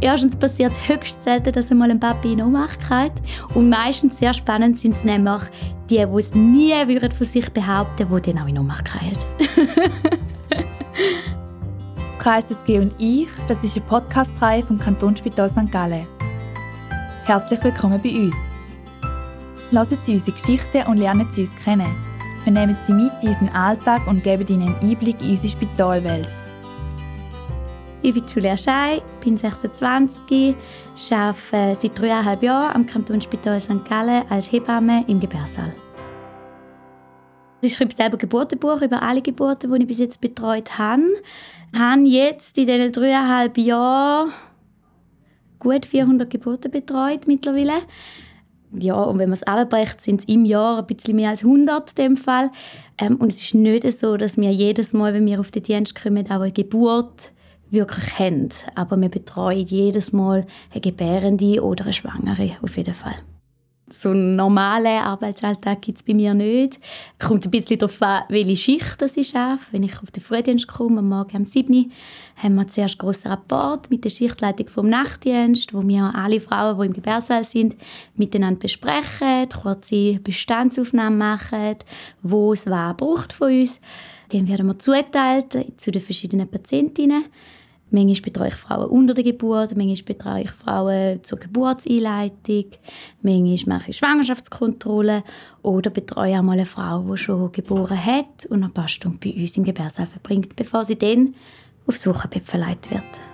Erstens passiert es höchst selten, dass einmal ein Papi in Ohnmacht geht. Und meistens sehr spannend sind es nämlich die, die es nie würden von sich behaupten würden, die dann auch in Ohnmacht gehen. das Kreises G und ich, das ist eine Podcast-Reihe vom Kantonsspital St. Gallen. Herzlich willkommen bei uns. Lassen Sie unsere Geschichten und lernen Sie uns kennen. Wir nehmen Sie mit in unseren Alltag und geben Ihnen einen Einblick in unsere Spitalwelt. Ich bin Julia Schei, bin 26, arbeite seit dreieinhalb Jahren am Kantonsspital St. Gallen als Hebamme im Gebärsaal. Ich schreibe selber Geburtenbuch über alle Geburten, die ich bis jetzt betreut habe. Ich habe jetzt in diesen dreieinhalb Jahren gut 400 Geburten betreut mittlerweile. Ja, und wenn man es abbricht, sind es im Jahr ein bisschen mehr als 100 in dem Fall. Ähm, und es ist nicht so, dass wir jedes Mal, wenn wir auf den Dienst kommen, auch eine Geburt wirklich haben. Aber wir betreuen jedes Mal eine Gebärende oder eine Schwangere auf jeden Fall. So einen normalen Arbeitsalltag gibt es bei mir nicht. Es kommt ein bisschen darauf an, welche Schicht das ich arbeite. Wenn ich auf den Frühdienst komme, am Morgen um 7 Uhr, haben wir zuerst einen grossen Rapport mit der Schichtleitung vom Nachtdienst, wo wir alle Frauen, die im Gebärsaal sind, miteinander besprechen, kurze Bestandsaufnahmen machen, wo es was braucht von uns. Dann werden wir zuteilt zu den verschiedenen Patientinnen. Manchmal betreue ich Frauen unter der Geburt, manchmal betreue ich Frauen zur Geburtseinleitung, manchmal mache ich Schwangerschaftskontrolle oder betreue auch mal eine Frau, die schon geboren hat und ein paar bei uns im Gebärsaal verbringt, bevor sie dann aufs Wochenbett verleiht wird.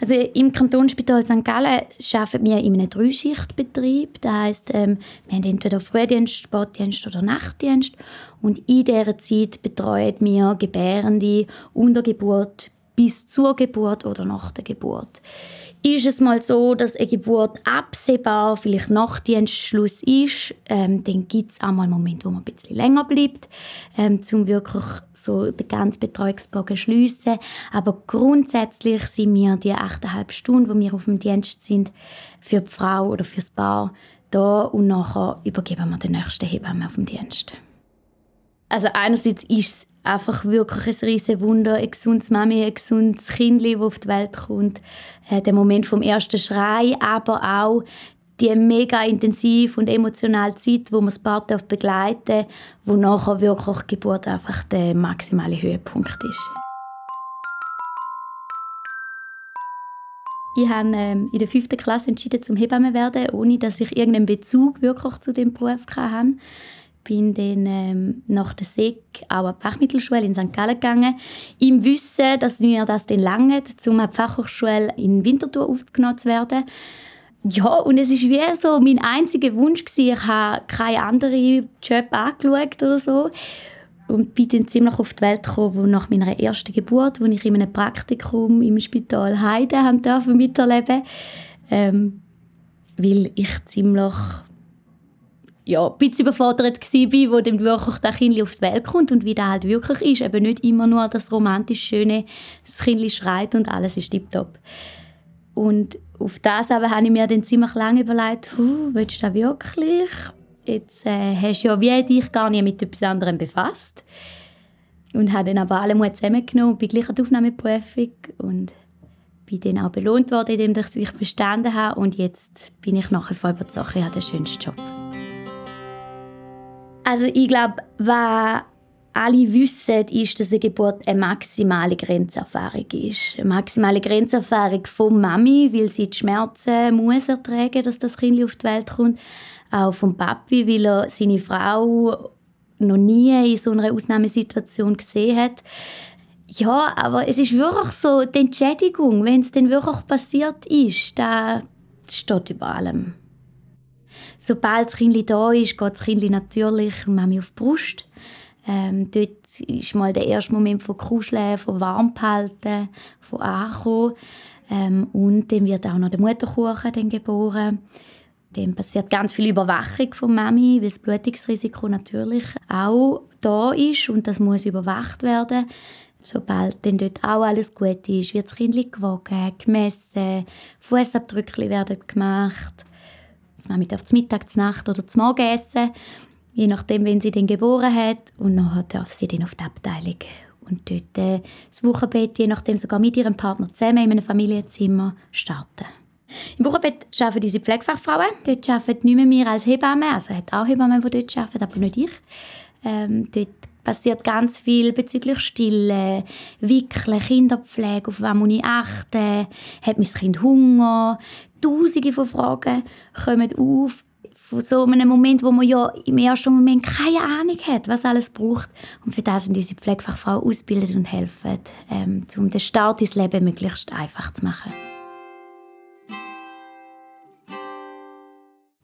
Also im Kantonsspital St. Gallen arbeiten wir in einem Dreischichtbetrieb. Das heisst, ähm, wir haben entweder Frühdienst, Sportdienst oder Nachtdienst. Und in dieser Zeit betreuen wir Gebärende unter Geburt bis zur Geburt oder nach der Geburt. Ist es mal so, dass eine Geburt absehbar vielleicht nach Dienstschluss ist, ähm, dann gibt es auch mal Momente, wo man ein bisschen länger bleibt, ähm, um wirklich so den ganzen Betreuungsbogen zu schliessen. Aber grundsätzlich sind wir die 8,5 Stunden, wo wir auf dem Dienst sind, für die Frau oder für das Paar da und nachher übergeben wir den nächsten Hebammen auf dem Dienst. Also einerseits ist es einfach wirklich ein riesen Wunder, ein gesundes Mami, ein gesundes Kind, das auf die Welt kommt. Äh, der Moment vom ersten Schrei, aber auch die mega intensiv und emotionale Zeit, wo man das Paar begleiten darf, wo nachher wirklich die Geburt einfach der maximale Höhepunkt ist. Ich habe ähm, in der fünften Klasse entschieden, zum Hebamme werden, ohne dass ich irgendeinen Bezug wirklich zu dem Beruf hatte bin dann ähm, nach der SEC auch an die Fachmittelschule in St. Gallen gegangen, im Wissen, dass mir das dann lange, um an die Fachhochschule in Winterthur aufgenommen zu werden. Ja, und es ist wie so mein einziger Wunsch gewesen. Ich habe keinen anderen Job angeschaut oder so und bin dann ziemlich auf die Welt gekommen, wo nach meiner ersten Geburt, wo ich in einem Praktikum im Spital Heide haben miterleben, ähm, weil ich ziemlich ja, ein bisschen überfordert war, wo dann wirklich das Kind auf die Welt kommt und wie das halt wirklich ist. Eben nicht immer nur das romantisch Schöne, das Kind schreit und alles ist tiptop. Und auf das aber habe ich mir dann ziemlich lange überlegt, willst du das wirklich? Jetzt äh, hast du ja wie dich gar nicht mit etwas anderem befasst. Und habe dann aber alle Mut zusammengenommen, bin gleich an die Aufnahmeprüfung und bin dann auch belohnt worden, indem ich bestanden habe. Und jetzt bin ich nachher voll überzeugt, ich habe den schönsten Job. Also ich glaube, was alle wissen, ist, dass eine Geburt eine maximale Grenzerfahrung ist. Eine maximale Grenzerfahrung von Mami, weil sie die Schmerzen muss ertragen, dass das Kind auf die Welt kommt. Auch vom Papi, weil er seine Frau noch nie in so einer Ausnahmesituation gesehen hat. Ja, aber es ist wirklich so, die Entschädigung, wenn es dann wirklich passiert ist, das steht über allem sobald das Kind da ist, geht das Kind natürlich Mami auf die Brust. Ähm, dort ist mal der erste Moment von Kuscheln, von Warmhalten, von Ankommen. Ähm, und dann wird auch noch der Mutterkuchen dann geboren. Dann passiert ganz viel Überwachung von Mami, weil das Blutungsrisiko natürlich auch da ist und das muss überwacht werden. Sobald dann dort auch alles gut ist, wird das Kind gewogen, gemessen, Fußabdrücke werden gemacht. Mami darf zum Mittag, zur Nacht oder zum Morgen essen, je nachdem, wenn sie den geboren hat. Und dann darf sie dann auf die Abteilung und dort äh, das Wochenbett, je nachdem sogar mit ihrem Partner zusammen in einem Familienzimmer starten. Im Wochenbett arbeiten unsere Pflegefachfrauen. Dort arbeiten nicht mehr wir als Hebamme. Also es hat auch Hebammen, die dort arbeiten, aber nicht ich. Ähm, dort passiert ganz viel bezüglich Stille, Wickeln, Kinderpflege, auf was muss ich achten, hat mein Kind Hunger. Tausende von Fragen kommen auf von so einem Moment, wo man ja im ersten Moment keine Ahnung hat, was alles braucht. Und für das sind unsere Pflegefachfrauen ausgebildet und helfen, ähm, um den Start ins Leben möglichst einfach zu machen.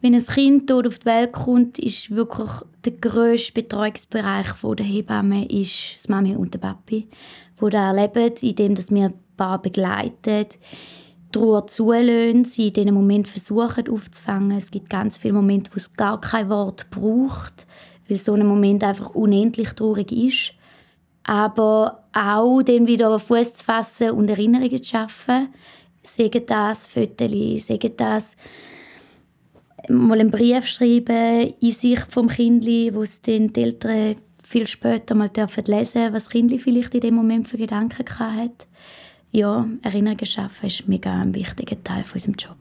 Wenn ein Kind tot auf die Welt kommt, ist wirklich der grösste Betreuungsbereich der Hebamme ist das Mami und der Papi, wo da erleben, indem wir Paar begleiten, Ruhe zulassen, sie in diesem Moment versuchen aufzufangen. Es gibt ganz viele Momente, wo es gar kein Wort braucht, weil so ein Moment einfach unendlich traurig ist. Aber auch dann wieder Fuß zu fassen und Erinnerungen zu schaffen. Sagen das, Fotos, sagen das mal einen Brief schreiben in Sicht vom Kindli, wo es dann die Eltern viel später mal dürfen lesen, was Kindli vielleicht in dem Moment für Gedanken hat. Ja, Erinnerungen schaffen ist mega ein wichtiger Teil von unserem Job.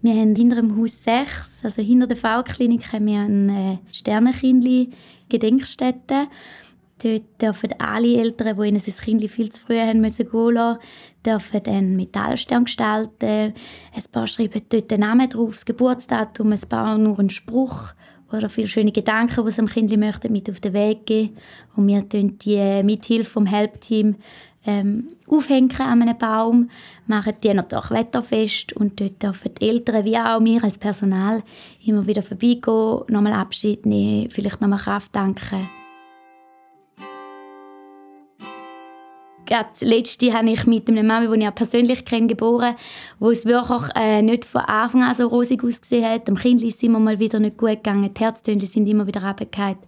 Wir haben hinter dem Haus 6, also hinter der V-Klinik, haben eine Sternenkindli Gedenkstätte. Dort dürfen alle Eltern, die ihnen das Kind viel zu früh haben müssen gehen lassen, dürfen einen Metallstern gestalten. Ein paar schreiben dort den Namen drauf, das Geburtsdatum, ein paar nur einen Spruch oder viele schöne Gedanken, die sie dem Kind möchten, mit auf den Weg geben. Und wir tun die mit Hilfe vom Helpteam ähm, aufhängen an einem Baum, machen die natürlich wetterfest und dort dürfen die Eltern wie auch wir als Personal immer wieder vorbeigehen, nochmal Abschied nehmen, vielleicht nochmal Kraft danken. Gerade letzte habe ich mit einem Mann, den ich persönlich kenne, geboren, wo es wirklich äh, nicht von Anfang an so rosig ausgesehen hat. Dem Kind ist es immer mal wieder nicht gut gegangen. Die Herztöne sind immer wieder runtergefallen.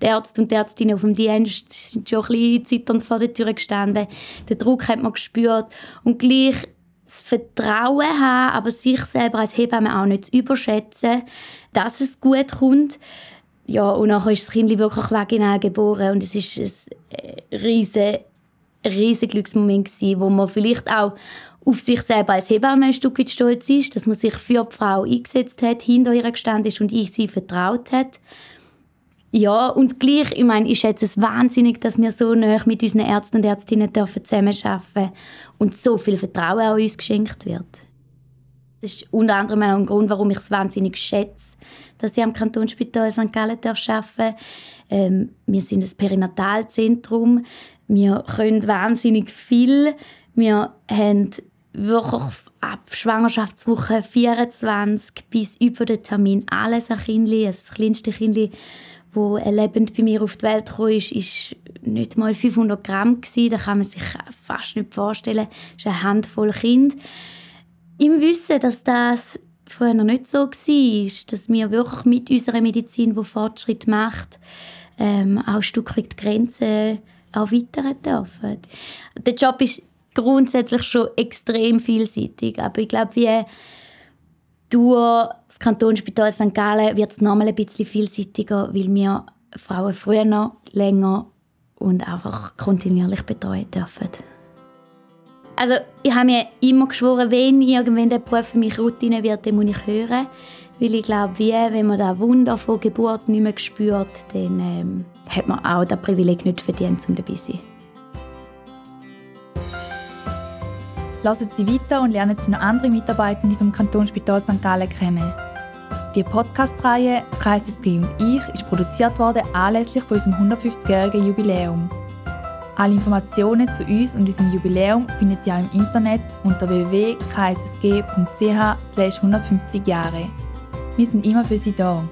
Die Ärzte und die Ärztinnen auf dem Dienst sind schon ein bisschen zitternd vor der Tür gestanden. Den Druck hat man gespürt. Und gleich das Vertrauen haben, aber sich selber als Hebamme auch nicht zu überschätzen, dass es gut kommt. Ja, und nachher ist das Kind wirklich vaginal geboren und es ist ein äh, riesiges riesiger Glücksmoment gewesen, wo man vielleicht auch auf sich selber als Hebamme ein Stück weit stolz ist, dass man sich für die Frau eingesetzt hat, hinter ihr gestanden ist und ich sie vertraut hat. Ja, und gleich, ich meine, ich schätze es wahnsinnig, dass wir so nah mit unseren Ärzten und Ärztinnen dürfen zusammenarbeiten und so viel Vertrauen an uns geschenkt wird. Das ist unter anderem auch ein Grund, warum ich es wahnsinnig schätze, dass ich am Kantonsspital St. Gallen arbeiten darf. Ähm, wir sind ein Perinatalzentrum. Wir können wahnsinnig viel. Wir haben wirklich ab Schwangerschaftswoche 24 bis über den Termin alles ein. Also das kleinste Kindli, das lebend bei mir auf die Welt kam, ist, ist nicht mal 500 Gramm gewesen. Das kann man sich fast nicht vorstellen. Das ist eine Handvoll Kind. Im Wissen, dass das noch nicht so war, dass wir wirklich mit unserer Medizin, die Fortschritt macht, ähm, auch ein Stück weit die Grenzen erweitern dürfen. Der Job ist grundsätzlich schon extrem vielseitig, aber ich glaube, wie durch das Kantonsspital St. Gallen wird es nochmal ein bisschen vielseitiger, weil wir Frauen früher noch länger und einfach kontinuierlich betreuen dürfen. Also ich habe mir immer geschworen, wenn irgendwann der Beruf für mich Routine wird, dann muss ich hören. Weil ich glaube, wie, wenn man das Wunder von Geburt nicht mehr spürt, dann ähm, hat man auch das Privileg nicht verdient, um dabei zu sein. Lassen Sie weiter und lernen Sie noch andere Mitarbeitende vom Kantonsspital St. Gallen kennen. Die Podcast-Reihe «KSSG und ich» ist produziert worden anlässlich von unserem 150-jährigen Jubiläum. Alle Informationen zu uns und unserem Jubiläum finden Sie auch im Internet unter www.kssg.ch 150 Jahre. Wir sind immer für Sie da.